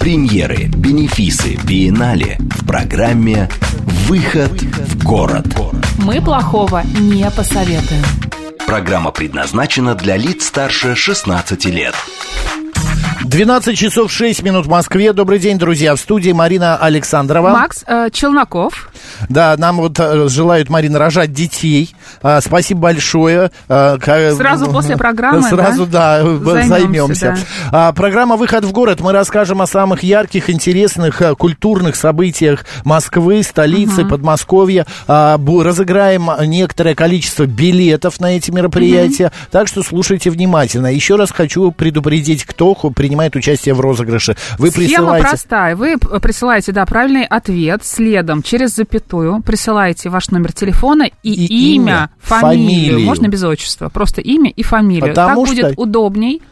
Премьеры, бенефисы, биеннале в программе «Выход в город». Мы плохого не посоветуем. Программа предназначена для лиц старше 16 лет. 12 часов 6 минут в Москве. Добрый день, друзья. В студии Марина Александрова. Макс э, Челноков. Да, нам вот э, желают, Марина, рожать детей. А, спасибо большое. А, ка- Сразу после программы, Сразу, да, Займемся, займемся. А, программа «Выход в город». Мы расскажем о самых ярких, интересных э, культурных событиях Москвы, столицы, Подмосковья. А, разыграем некоторое количество билетов на эти мероприятия. Так что слушайте внимательно. Еще раз хочу предупредить, кто принимает участие в розыгрыше. Вы Схема присылаете... простая. Вы присылаете, да, правильный ответ, следом через запятую присылаете ваш номер телефона и, И имя, фамилию. фамилию. Можно без отчества. Просто имя и фамилию. Потому так что- будет удобней.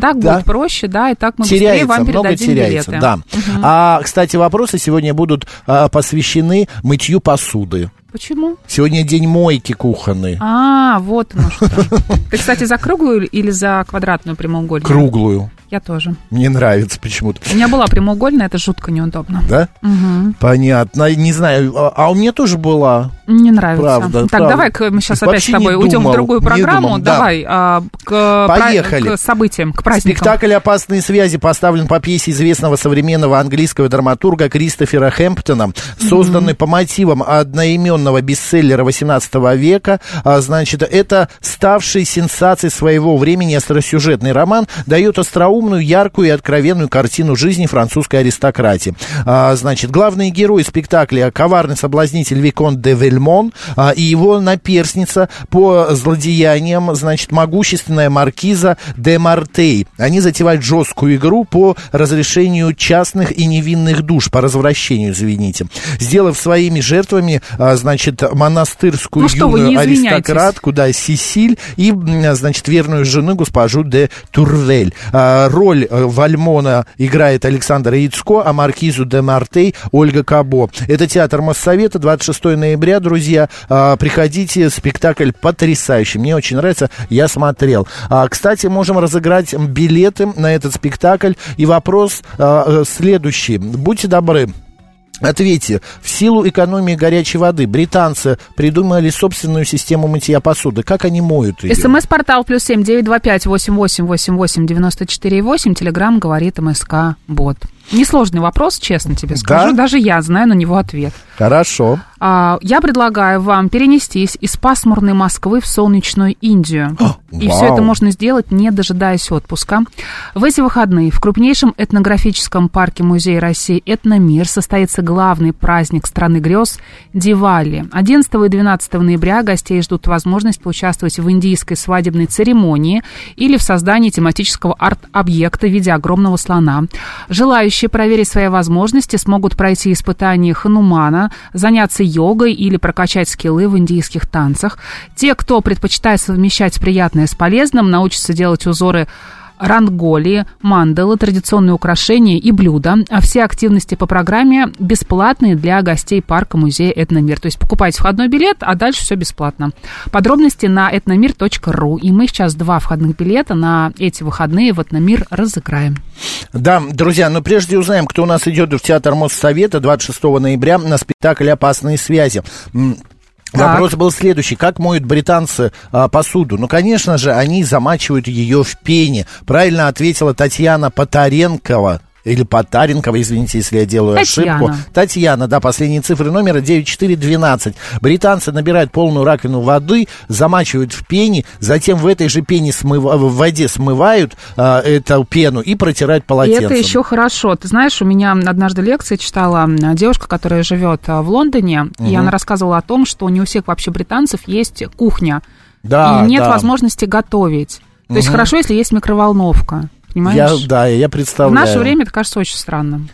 Так Да. будет проще, да, и так мы быстрее теряется, вам много передадим теряется, билеты. да. А, кстати, вопросы сегодня будут а, посвящены мытью посуды. Почему? Сегодня день мойки кухонной. А, вот оно что. Ты, кстати, за круглую или за квадратную прямоугольную? Круглую. Я тоже. Мне нравится почему-то. У меня была прямоугольная, это жутко неудобно. Да? Мгм. Понятно. Не знаю. А, а у меня тоже была. Не нравится. Правда, так, правда. давай-ка мы сейчас опять Вообще с тобой уйдем думал, в другую программу. думал, да. давай а, к, Поехали. к событиям, к праздникам. Спектакль «Опасные связи» поставлен по пьесе известного современного английского драматурга Кристофера Хэмптона, созданный по мотивам одноименного бестселлера 18 века. А, значит, это ставший сенсацией своего времени остросюжетный роман дает остроумную, яркую и откровенную картину жизни французской аристократии. А, значит, главный герой спектакля коварный соблазнитель Викон де Вельмон а, и его наперсница по злодеяниям, значит, могущественная маркиза де Мартей. Они затевают жесткую игру по разрешению частных и невинных душ, по развращению, извините. Сделав своими жертвами, а, значит, монастырскую Ну юную аристократку, да, Сисиль, и, м, значит, верную жену госпожу де Турвель. А, Роль э, Вальмона играет Александр Яцко, а маркизу де Мартей Ольга Кабо. Это театр Моссовета, 26 ноября, друзья. А, Приходите, спектакль потрясающий. Мне очень нравится, я смотрел. А, Кстати, можем разыграть билеты на этот спектакль. И вопрос а, э, следующий. Будьте добры. Ответьте, в силу экономии горячей воды британцы придумали собственную систему мытья посуды. Как они моют ее? СМС-портал плюс семь девять два пять восемь восемь восемь восемь девяносто четыре восемь. Телеграмм говорит МСК Бот. Несложный вопрос, честно тебе скажу. Да? Даже я знаю на него ответ. Хорошо. А, я предлагаю вам перенестись из пасмурной Москвы в солнечную Индию. И вау. все это можно сделать, не дожидаясь отпуска. В эти выходные в крупнейшем этнографическом парке Музея России «Этномир» состоится главный праздник страны грез – Дивали. 11 и 12 ноября гостей ждут возможность поучаствовать в индийской свадебной церемонии или в создании тематического арт-объекта в виде огромного слона. Желающие проверить свои возможности смогут пройти испытание Ханумана, заняться йогой или прокачать скиллы в индийских танцах. Те, кто предпочитает совмещать приятное с полезным, научатся делать узоры ранголи, мандалы, традиционные украшения и блюда. А все активности по программе бесплатные для гостей парка музея «Этномир». То есть покупайте входной билет, а дальше все бесплатно. Подробности на этномир.ру. И мы сейчас два входных билета на эти выходные в «Этномир» разыграем. Да, друзья, но прежде узнаем, кто у нас идет в Театр Моссовета 26 ноября на спектакль «Опасные связи». Так. Вопрос был следующий. Как моют британцы а, посуду? Ну, конечно же, они замачивают ее в пене. Правильно ответила Татьяна Потаренкова. Или Потаренкова, извините, если я делаю Татьяна. ошибку. Татьяна, да, последние цифры номера 9412. Британцы набирают полную раковину воды, замачивают в пене, затем в этой же пене смыва- в воде смывают а, эту пену и протирают И полотенцем. это еще хорошо. Ты знаешь, у меня однажды лекции читала девушка, которая живет а, в Лондоне, и она рассказывала о том, что не у всех вообще британцев есть кухня. Да, и нет да. возможности готовить. То есть хорошо, если есть микроволновка. Понимаешь? Я, да, я В представляю. наше время это кажется очень странным.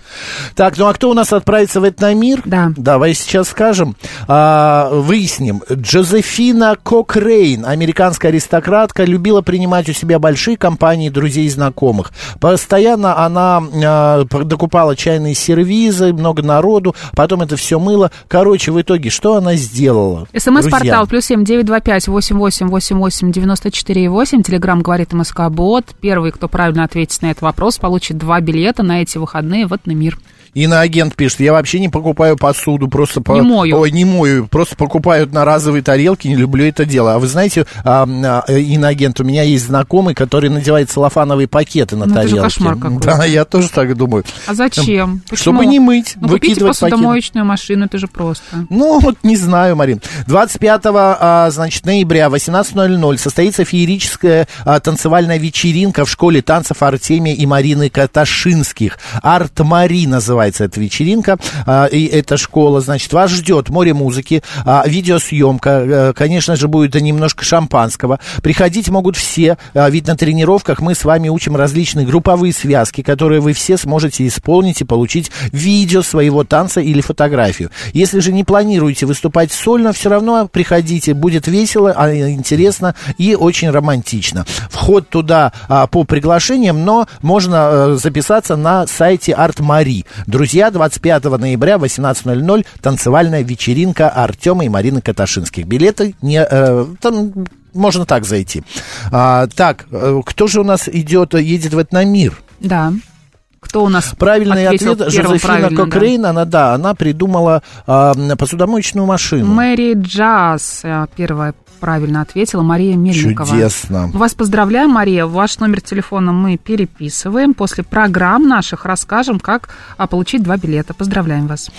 Так, ну а кто у нас отправится в этномир? Да. Давай сейчас скажем. А, выясним. Джозефина Кокрейн, американская аристократка, любила принимать у себя большие компании друзей и знакомых. Постоянно она а, докупала чайные сервизы, много народу, потом это все мыло. Короче, в итоге, что она сделала? СМС-портал плюс семь девять два пять восемь восемь восемь восемь девяносто четыре восемь. Телеграмм говорит МСК Бот. Первый, кто правильно ответит на этот вопрос, получит два билета на эти выходные в Этномир. Иноагент пишет, я вообще не покупаю посуду, просто... По... Не мою. Ой, не мою, просто покупаю на разовые тарелки, не люблю это дело. А вы знаете, а, а, иноагент, у меня есть знакомый, который надевает целлофановые пакеты на Ну, это же тарелки. кошмар какой-то. Да, я тоже так думаю. А зачем? Почему? Чтобы не мыть, Ну, купите выкидывать пакеты. посудомоечную машину, это же просто. Ну, вот не знаю, Марин. 25 а, значит, ноября в 18.00 состоится феерическая а, танцевальная вечеринка в школе танцев Артемия и Марины Каташинских. Арт-Мари называется эта вечеринка. а, и эта школа, значит, вас ждет море музыки, а, видеосъемка, э, конечно же, будет немножко шампанского. Приходить могут все, а, ведь на тренировках мы с вами учим различные групповые связки, которые вы все сможете исполнить и получить видео своего танца или фотографию. Если же не планируете выступать сольно, все равно приходите, будет весело, интересно и очень романтично. Вход туда по приглашениям, но можно э, записаться на сайте Арт Мари. Друзья, 25 ноября в 18.00 танцевальная вечеринка Артема и Марины Каташинских. Билеты не... э, там можно так зайти. А, так, э, кто же у нас идет, едет в Этномир? Да. Кто у нас Правильный ответ Жозефина правильно, да? Кокрейн, она, да, она придумала а, посудомоечную машину. Мэри Джаз э, первая правильно ответила, Мария Мельникова. Чудесно. Вас поздравляем, Мария. Ваш номер телефона мы переписываем. После программ наших расскажем, как а, получить два билета. Поздравляем вас.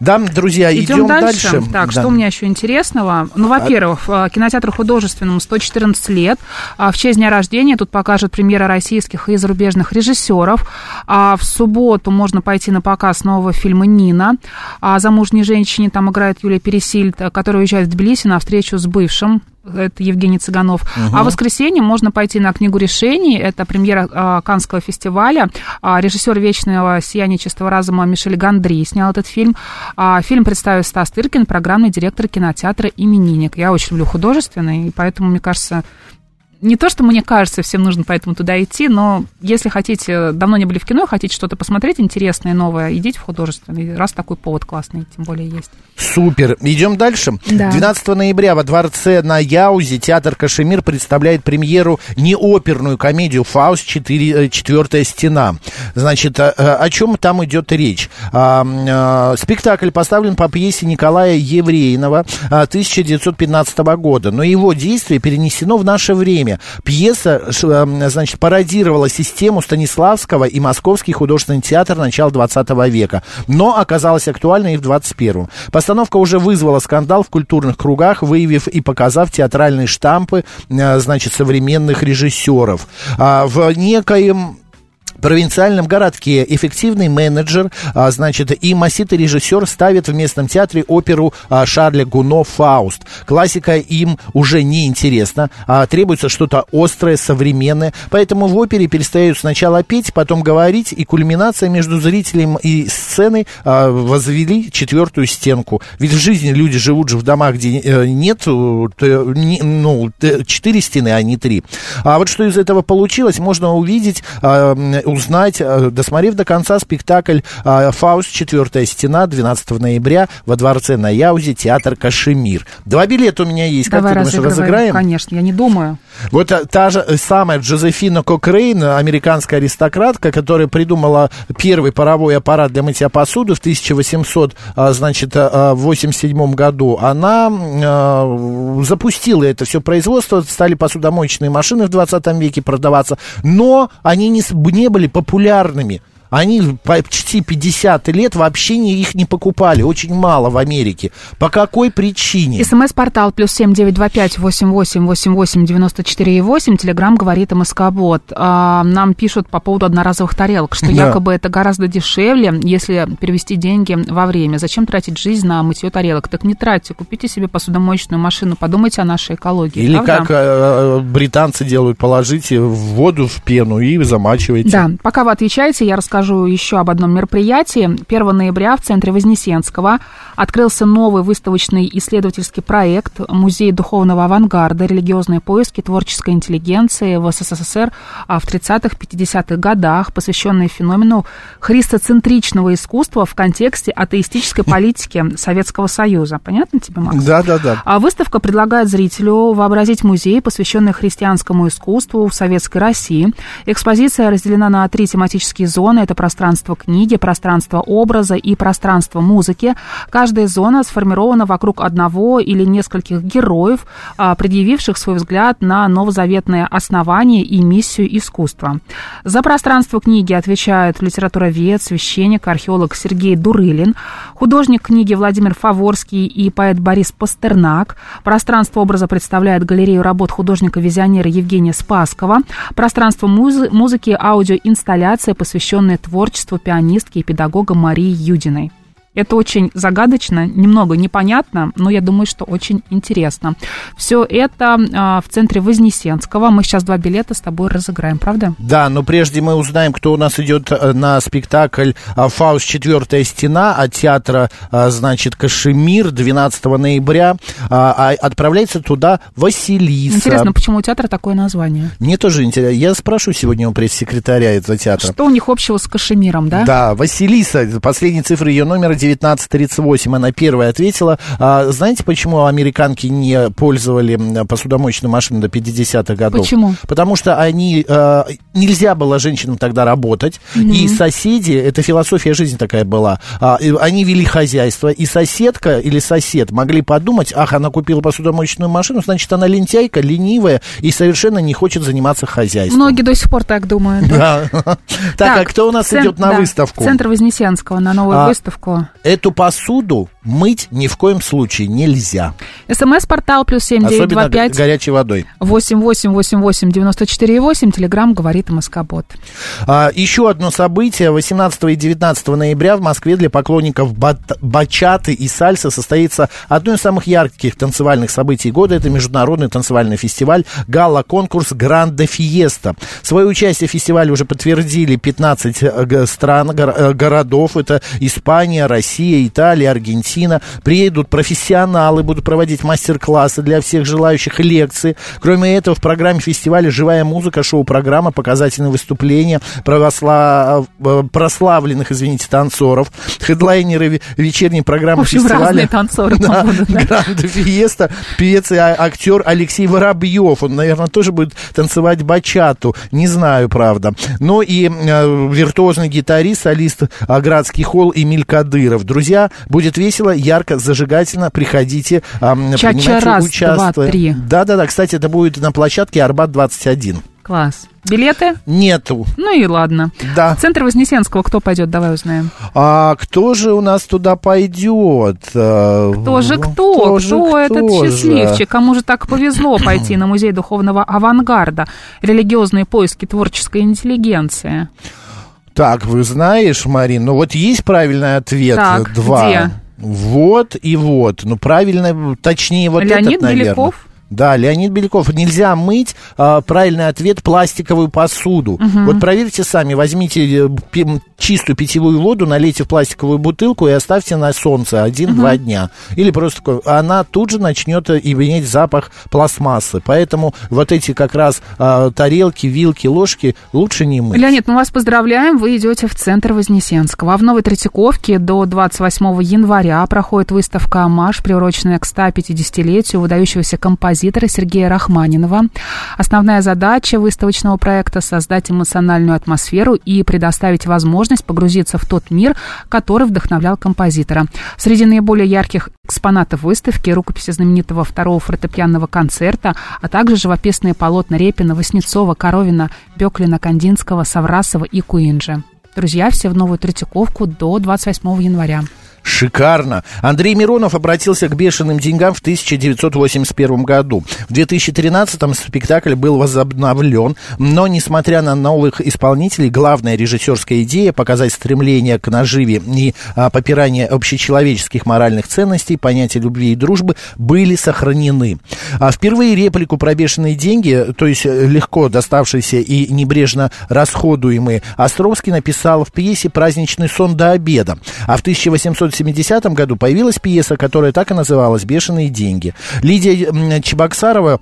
Да, друзья, идем, Идем дальше. Так, Да. что у меня еще интересного? Ну, во-первых, э, кинотеатру художественному 114 лет. А, В честь дня рождения тут покажут премьера российских и зарубежных режиссеров. А в субботу можно пойти на показ нового фильма «Нина». А замужней женщине там играет Юлия Пересильд, которая уезжает в Тбилиси на встречу с бывшим это Евгений Цыганов. А в воскресенье можно пойти на книгу решений. Это премьера а, Канского фестиваля. А, режиссер вечного сияния чистого разума Мишель Гандри снял этот фильм. А, фильм представил Стас Тыркин, программный директор кинотеатра «Именинник». Я очень люблю художественный, и поэтому, мне кажется, не то, что мне кажется, всем нужно поэтому туда идти, но если хотите, давно не были в кино, хотите что-то посмотреть интересное, новое, идите в художественный, раз такой повод классный, тем более есть. Супер. Идем дальше. Да. 12 ноября во дворце на Яузе театр Кашемир представляет премьеру неоперную комедию «Фауст. Четыре- э, Четвертая стена». Значит, э, э, о чем там идет речь? А, Спектакль поставлен по пьесе Николая Евреинова а, 1915 года, но его действие перенесено в наше время. Пьеса, ш- э, значит, пародировала систему Станиславского и Московский художественный театр начала 20 века, но оказалась актуальной и в 21 Постановка уже вызвала скандал в культурных кругах, выявив и показав театральные штампы, э, значит, современных режиссеров. А, в некоем провинциальном городке эффективный менеджер, а, значит, и маститый режиссер ставят в местном театре оперу а, Шарля Гуно «Фауст». Классика им уже не интересна, а требуется что-то острое, современное, поэтому в опере перестают сначала петь, потом говорить, и кульминация между зрителем и сценой а, возвели четвертую стенку. Ведь в жизни люди живут же в домах, где э, нет, э, ну, четыре стены, а не три. А вот что из этого получилось, можно увидеть, а, узнать, а, досмотрев до конца спектакль а, «Фауст. Четвертая стена» 12 ноября во дворце на Яузе, театр «Кашемир». Два билета у меня есть. Как Давай ты думаешь, разыграем? Конечно, я не думаю. Вот а, та же э, самая Джозефина Кокрейн, американская аристократка, которая придумала первый паровой аппарат для мытья посуды в 1800, а, значит, а, 87 году, она запустила это все производство, стали посудомоечные машины в 20 веке продаваться, но они не, не были популярными. Они почти 50 лет вообще не, их не покупали, очень мало в Америке. По какой причине? СМС-портал плюс семь девять два пять восемь восемь восемь восемь девяносто четыре и восемь. Телеграмм говорит МСК-бот. А, нам пишут по поводу одноразовых тарелок, что Да. якобы это гораздо дешевле, если перевести деньги во время. Зачем тратить жизнь на мытье тарелок? Так не тратьте, купите себе посудомоечную машину, подумайте о нашей экологии. Или правда? как э, британцы делают, положите в воду, в пену и замачиваете. Да, пока вы отвечаете, я расскажу еще об одном мероприятии. 1 ноября в центре Вознесенского открылся новый выставочный исследовательский проект «Музей духовного авангарда. Религиозные поиски творческой интеллигенции в СССР а, в 30-50-х годах», посвященный феномену христоцентричного искусства в контексте атеистической политики Советского Союза. Понятно тебе, Макс? Да, да, да. А выставка предлагает зрителю вообразить музей, посвященный христианскому искусству в Советской России. Экспозиция разделена на три тематические зоны. Это пространство книги, пространство образа и пространство музыки. Каждая зона сформирована вокруг одного или нескольких героев, а, предъявивших свой взгляд на новозаветное основание и миссию искусства. За пространство книги отвечают литературовед, священник, археолог Сергей Дурылин, художник книги Владимир Фаворский и поэт Борис Пастернак. Пространство образа представляет галерею работ художника-визионера Евгения Спаскова. Пространство музы- музыки, аудиоинсталляция, посвященная творчеству пианистки и педагога Марии Юдиной. Это очень загадочно, немного непонятно, но я думаю, что очень интересно. Все это а, в центре Вознесенского. Мы сейчас два билета с тобой разыграем, правда? Да, но прежде мы узнаем, кто у нас идет э, на спектакль а, «Фауст. Четвертая стена» от театра, а, значит, «Кашемир» 12 ноября. А, а Отправляется туда Василиса. Интересно, почему у театра такое название? Мне тоже интересно. Я спрошу сегодня у пресс-секретаря этого театра. Что у них общего с Кашемиром, да? Да, Василиса, последние цифры ее номера 1938, она первая ответила. А, знаете, почему американки не пользовали посудомоечную машину до 50-х годов? Почему? Потому что они, э, нельзя было женщинам тогда работать, и соседи, это философия жизни такая была, а, они вели хозяйство, и соседка или сосед могли подумать, ах, она купила посудомоечную машину, значит, она лентяйка, ленивая и совершенно не хочет заниматься хозяйством. Многие до сих пор так думают. да? Так, а кто у нас идет на выставку? Центр Вознесенского на новую А, выставку. Эту посуду мыть ни в коем случае нельзя. СМС-портал плюс семь девять два пять го- горячей водой. восемь восемь восемь восемь девяносто четыре восемь. Телеграмм говорит МСК-бот. А, еще одно событие. 18 и 19 ноября в Москве для поклонников бат- бачаты и сальса состоится одно из самых ярких танцевальных событий года. Это международный танцевальный фестиваль «Гала-конкурс Гранде Фиеста». Свое участие в фестивале уже подтвердили 15 э, стран, э, городов. Это Испания, Россия, Италия, Аргентина. Приедут профессионалы, будут проводить мастер-классы для всех желающих, лекции. Кроме этого, в программе фестиваля живая музыка, шоу-программа, показательные выступления провосла- э, прославленных, извините, танцоров, хедлайнеры ве- вечерней программы общем, фестиваля. танцоры Да, там будут, да? Гранде Фиеста, певец и а- актер Алексей Воробьев. Он, наверное, тоже будет танцевать бачату. Не знаю, правда. Но и э, виртуозный гитарист, солист а, Градский холл Эмиль Кадыров. Друзья, будет весело, ярко, зажигательно. Приходите, а, принимайте раз, участие. Да-да-да, кстати, это будет на площадке Арбат-21. Класс. Билеты? Нету. Ну и ладно. Да. Центр Вознесенского кто пойдет? Давай узнаем. А кто же у нас туда пойдет? Э, Кто же кто? Кто, этот же? счастливчик? Кому же так повезло пойти на музей духовного авангарда? Религиозные поиски творческой интеллигенции. Так, вы знаешь, Марин, ну вот есть правильный ответ. Так, Два. где? Вот и вот. Ну, правильно, точнее, вот Леонид этот, наверное. Беляков? Да, Леонид Беляков. Нельзя мыть, а, правильный ответ, пластиковую посуду. Вот проверьте сами, возьмите э, чистую питьевую воду, налейте в пластиковую бутылку и оставьте на солнце один-два дня. Или просто такое, она тут же начнет э, иметь запах пластмассы. Поэтому вот эти как раз а, тарелки, вилки, ложки лучше не мыть. Леонид, мы вас поздравляем, вы идете в центр Вознесенского. А в Новой Третьяковке до 28 января проходит выставка «Амаш», приуроченная к 150-летию выдающегося композитора Сергея Рахманинова. Основная задача выставочного проекта – создать эмоциональную атмосферу и предоставить возможность погрузиться в тот мир, который вдохновлял композитора. Среди наиболее ярких экспонатов выставки – рукописи знаменитого второго фортепианного концерта, а также живописные полотна Репина, Васнецова, Коровина, Беклина, Кандинского, Саврасова и Куинджи. Друзья, все в новую Третьяковку до 28 января. Шикарно. Андрей Миронов обратился к бешеным деньгам в 1981 году. В 2013-м спектакль был возобновлен, но, несмотря на новых исполнителей, главная режиссерская идея показать стремление к наживе и а, попирание общечеловеческих моральных ценностей, понятия любви и дружбы были сохранены. А впервые реплику про бешеные деньги, то есть э, легко доставшиеся и небрежно расходуемые, Островский написал в пьесе «Праздничный сон до обеда». А в 1800 1970 году появилась пьеса, которая так и называлась «Бешеные деньги». Лидия Чебоксарова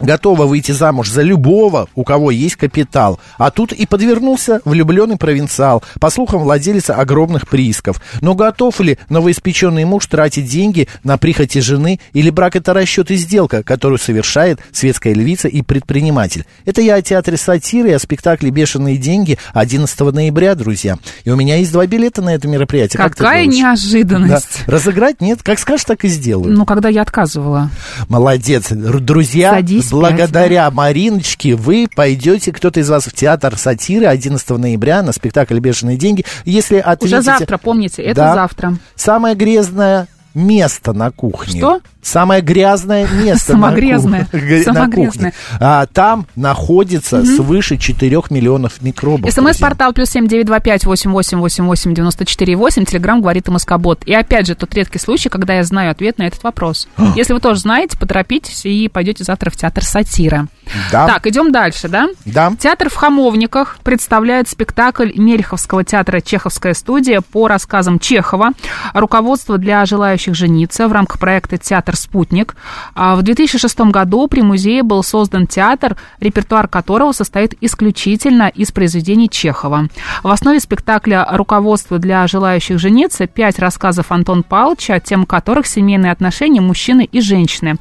готова выйти замуж за любого, у кого есть капитал. А тут и подвернулся влюбленный провинциал, по слухам, владелец огромных приисков. Но готов ли новоиспеченный муж тратить деньги на прихоти жены, или брак это расчет и сделка, которую совершает светская львица и предприниматель? Это я о театре сатиры, о спектакле «Бешеные деньги» 11 ноября, друзья. И у меня есть два билета на это мероприятие. Какая как неожиданность. Да. Разыграть? Нет? Как скажешь, так и сделаю. Ну, когда я отказывала. Молодец. Друзья, Садись благодаря Мариночке вы пойдете, кто-то из вас, в театр сатиры 11 ноября на спектакль «Бешеные деньги». Если ответите... Уже завтра, помните, это да, завтра. Самое грязное место на кухне. Что? Самое грязное место Самогрязное. на, кухне. А, там находится угу. свыше 4 миллионов микробов. СМС-портал плюс семь девять два пять восемь восемь восемь восемь девяносто четыре восемь. Телеграмм говорит Москобот. И опять же, тот редкий случай, когда я знаю ответ на этот вопрос. Если вы тоже знаете, поторопитесь и пойдете завтра в театр сатира. Да. Так, идем дальше, да? Да. Театр в Хамовниках представляет спектакль Мельховского театра «Чеховская студия» по рассказам Чехова. Руководство для желающих жениться в рамках проекта «Театр «Спутник». А в 2006 году при музее был создан театр, репертуар которого состоит исключительно из произведений Чехова. В основе спектакля «Руководство для желающих жениться» пять рассказов Антон Павловича, тем которых семейные отношения мужчины и женщины.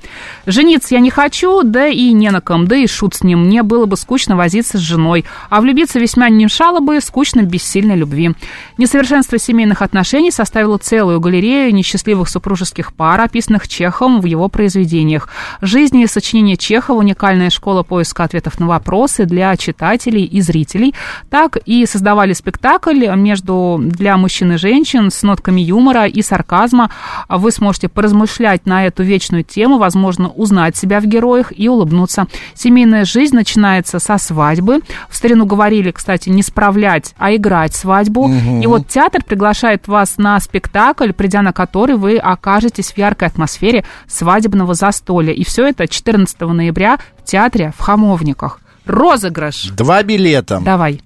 «Жениться я не хочу, да и не на ком, да и шут с ним. Мне было бы скучно возиться с женой, а влюбиться весьма не мешало бы скучно без сильной любви». Несовершенство семейных отношений составило целую галерею несчастливых супружеских пар, описанных Чеховым Чеховым в его произведениях. Жизнь и сочинение Чехова – уникальная школа поиска ответов на вопросы для читателей и зрителей. Так и создавали спектакль между для мужчин и женщин с нотками юмора и сарказма. Вы сможете поразмышлять на эту вечную тему, возможно, узнать себя в героях и улыбнуться. Семейная жизнь начинается со свадьбы. В старину говорили, кстати, не справлять, а играть свадьбу. Угу. И вот театр приглашает вас на спектакль, придя на который вы окажетесь в яркой атмосфере свадебного застолья. И все это 14 ноября в театре в Хамовниках. Розыгрыш. Два билета. Давай.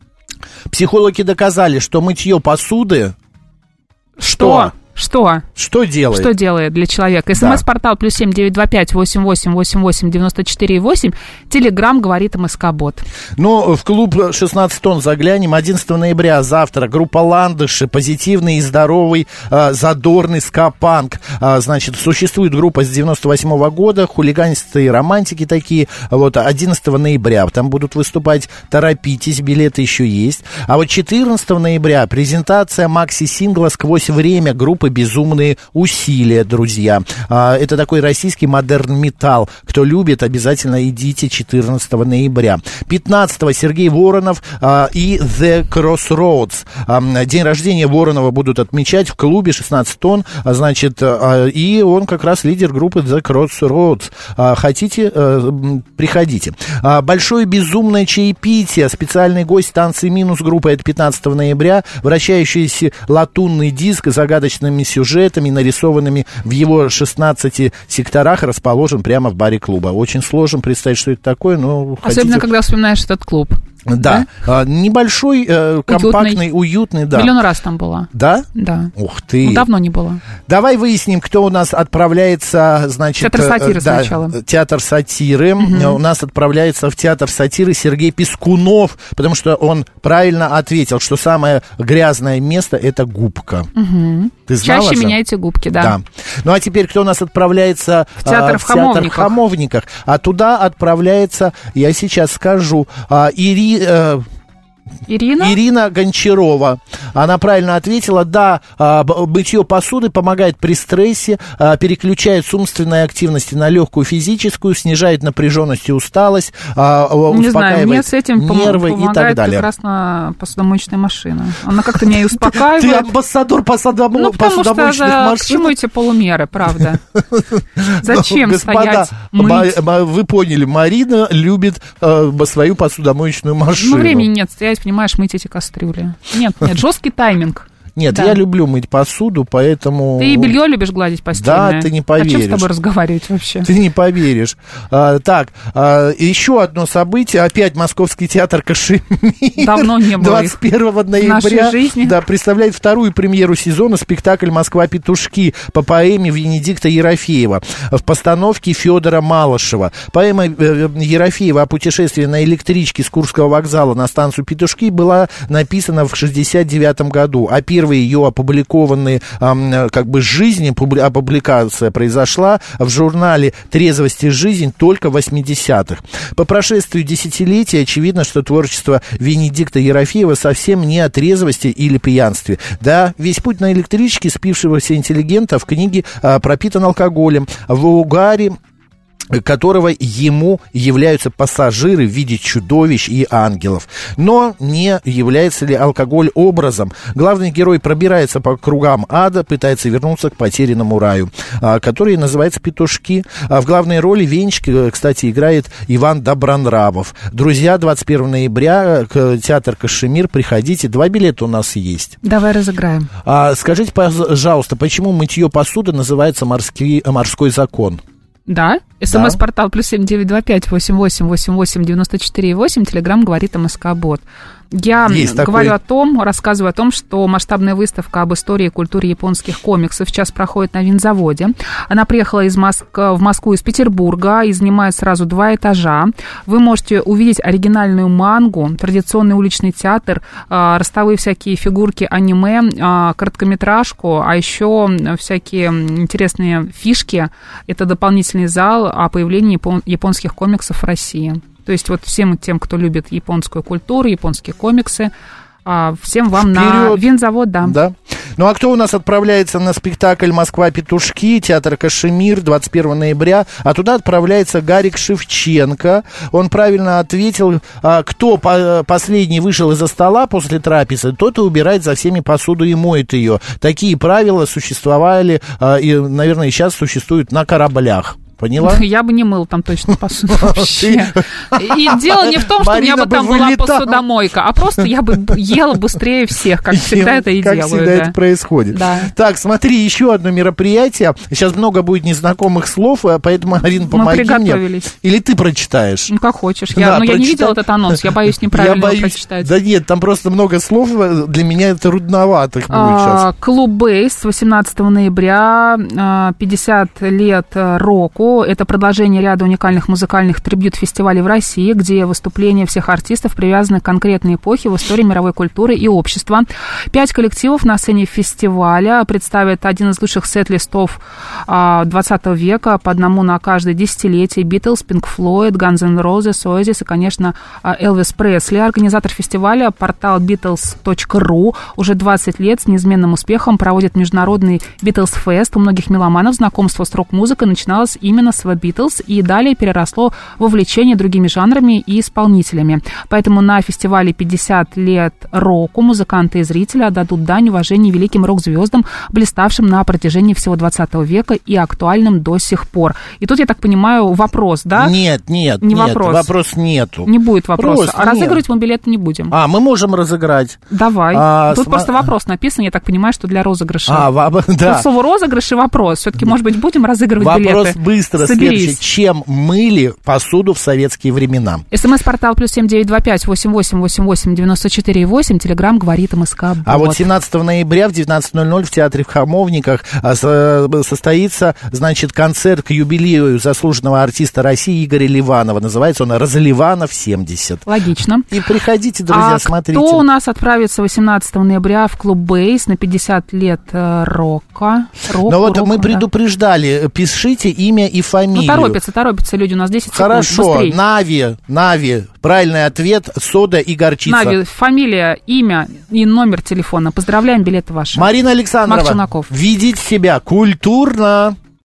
Психологи доказали, что мытье посуды... Что? Что? Что делает? Что делает для человека? СМС-портал плюс семь девять два пять восемь восемь восемь восемь девяносто четыре восемь. Телеграмм говорит МСК-бот. Ну, в клуб 16 тонн заглянем. 11 ноября завтра группа Ландыши, позитивный и здоровый, э, задорный скапанк. Э, значит, существует группа с 98 -го года, хулиганистые романтики такие. Вот 11 ноября там будут выступать. Торопитесь, билеты еще есть. А вот 14 ноября презентация макси-сингла «Сквозь время» группы «Безумные усилия», друзья. А, это такой российский модерн-металл. Кто любит, обязательно идите 14 ноября. 15 Сергей Воронов а, и The Crossroads. А, день рождения Воронова будут отмечать в клубе 16 тонн, значит, и он как раз лидер группы The Crossroads. Хотите, э, приходите. Большое безумное чаепитие, специальный гость танцы минус группа, это 15 ноября, вращающийся латунный диск с загадочными разными сюжетами, нарисованными в его 16 секторах, расположен прямо в баре клуба. Очень сложно представить, что это такое, но... Особенно, хотите... когда вспоминаешь этот клуб. Да, да? А, небольшой, э, компактный, уютный. уютный, да. Миллион раз там была. Да? Да. Ух ты. Ну, давно не было. Давай выясним, кто у нас отправляется, значит... Театр сатиры э, да, сначала. Театр сатиры. Угу. У нас отправляется в театр сатиры Сергей Пескунов, потому что он правильно ответил, что самое грязное место это губка. Угу. Ты знала Чаще же? меняйте губки, да. да. Ну а теперь кто у нас отправляется в театр, а, в, в, театр в Хамовниках? А туда отправляется, я сейчас скажу, а, Ири... Э, Ирина? Ирина Гончарова. Она правильно ответила, да, а, б- мытье посуды помогает при стрессе, а, переключает с умственной активности на легкую физическую, снижает напряженность и усталость, а, Не знаю, мне успокаивает с этим нервы и помогает так как далее. на посудомоечная машина. Она как-то меня и Ты успокаивает. амбассадор посудомо- Ну, потому что посудомоечных к машин. чему эти полумеры, правда? Зачем Ну, стоять, вы поняли, Марина любит э, свою посудомоечную машину. Ну, времени нет стоять, понимаешь, мыть эти кастрюли. Нет, нет, жесткий тайминг. Нет, Да. я люблю мыть посуду, поэтому... Ты и белье любишь гладить постельное. Да, ты не О чем с поверишь. тобой разговаривать вообще? Ты не поверишь. А, так, а, еще одно событие. Опять Московский театр Кашемир. Давно не было их 21 ноября. нашей жизни. Да, представляет вторую премьеру сезона спектакль «Москва-петушки» по поэме Венедикта Ерофеева в постановке Федора Малышева. Поэма э, Ерофеева о путешествии на электричке с Курского вокзала на станцию Петушки была написана в 69 году, а первые ее опубликованные как бы жизни, публи- а произошла в журнале «Трезвость и жизнь» только в 80-х. По прошествию десятилетий очевидно, что творчество Венедикта Ерофеева совсем не о трезвости или пьянстве. Да, весь путь на электричке спившегося интеллигента в книге а, пропитан алкоголем. В угаре которого ему являются пассажиры в виде чудовищ и ангелов. Но не является ли алкоголь образом? Главный герой пробирается по кругам ада, пытается вернуться к потерянному раю, а, который называется «Петушки». А В главной роли Венчик, э, кстати, играет Иван Добронравов. Друзья, 21 ноября, к театр Кашемир, приходите, два билета у нас есть. Давай разыграем. А скажите, пожалуйста, почему мытье посуды называется морский, морской закон? Да, смс-портал плюс семь девять два пять восемь восемь восемь восемь девяносто четыре восемь. Телеграмм говорит МСК Бот. Я Есть такой. говорю о том, рассказываю о том, что масштабная выставка об истории и культуре японских комиксов сейчас проходит на винзаводе. Она приехала из Моск... в Москву из Петербурга и занимает сразу два этажа. Вы можете увидеть оригинальную мангу, традиционный уличный театр, а, ростовые всякие фигурки аниме, а, короткометражку, а еще всякие интересные фишки. Это дополнительный зал о появлении япон- японских комиксов в России. То есть вот всем тем, кто любит японскую культуру, японские комиксы, а, всем вам на Вперед! винзавод, да. Да. Ну а кто у нас отправляется на спектакль «Москва-петушки», театр Кашемир, 21 ноября, а туда отправляется Гарик Шевченко. Он правильно ответил, а, кто по- последний вышел из-за стола после трапезы, тот и убирает за всеми посуду и моет ее. Такие правила существовали а, и, наверное, сейчас существуют на кораблях. Поняла? Я бы не мыл там точно посуду вообще. И дело не в том, что у меня бы там бы была посудомойка, а просто я бы ела быстрее всех, как всегда это и как делаю. всегда да. это происходит. Так, смотри, еще одно мероприятие. Сейчас много будет незнакомых слов, а поэтому, Арина, помоги мне. Или ты прочитаешь? Ну, как хочешь. Я, но я не видела этот анонс, я боюсь неправильно прочитать. Да нет, там просто много слов, э, для меня это трудноватых будет А, сейчас. Клуб Бейс 18 ноября, а, 50 лет э, Это продолжение ряда уникальных музыкальных трибют-фестивалей в России, где выступления всех артистов привязаны к конкретной эпохе в истории мировой культуры и общества. Пять коллективов на сцене фестиваля представят один из лучших сет-листов а, 20 века, по одному на каждое десятилетие. Битлз, Пинк Флойд, Guns N' Roses, Oasis и, конечно, а, Элвис Пресли. Организатор фестиваля, портал Beatles.ru, уже 20 лет с неизменным успехом проводит международный Beatles Fest. У многих меломанов знакомство с рок-музыкой начиналось именно The Beatles и далее переросло в увлечение другими жанрами и исполнителями. Поэтому на фестивале 50 лет року музыканты и зрители отдадут дань уважения великим рок-звездам, блиставшим на протяжении всего 20 века и актуальным до сих пор. И тут, я так понимаю, вопрос, да? Нет, нет, Не нет, вопрос. вопрос нету. Не будет вопроса. Просто а нет. разыгрывать мы билеты не будем. А, мы можем разыграть. Давай. А, Тут сма- просто вопрос написан, я так понимаю, что для розыгрыша. А, ва- да. Тут слово розыгрыш и вопрос. Все-таки, может быть, будем разыгрывать Вопрос билеты? Быстро, Соберись. следующий. Чем мыли посуду в советские времена? СМС-портал плюс семь девять два пять восемь восемь восемь восемь девяносто четыре восемь. Телеграмм говорит МСК. А вот 17 ноября в 19.00 в Театре в Хамовниках а, со- состоится, значит, концерт к юбилею заслуженного артиста России Игоря Ливанова. Называется он «Разливанов 70». Логично. И приходите, друзья, а смотрите. кто у нас отправится 18 ноября в клуб Бейс на 50 лет э, рока? Року, Но Ну вот року, мы да. предупреждали, пишите имя и и фамилию. Ну, торопятся, торопятся люди, у нас 10 секунд. Хорошо, Быстрей. Нави, Нави. Правильный ответ, сода и горчица. Нави, фамилия, имя и номер телефона. Поздравляем, билеты ваши. Марина Челноков. ведите себя культурно.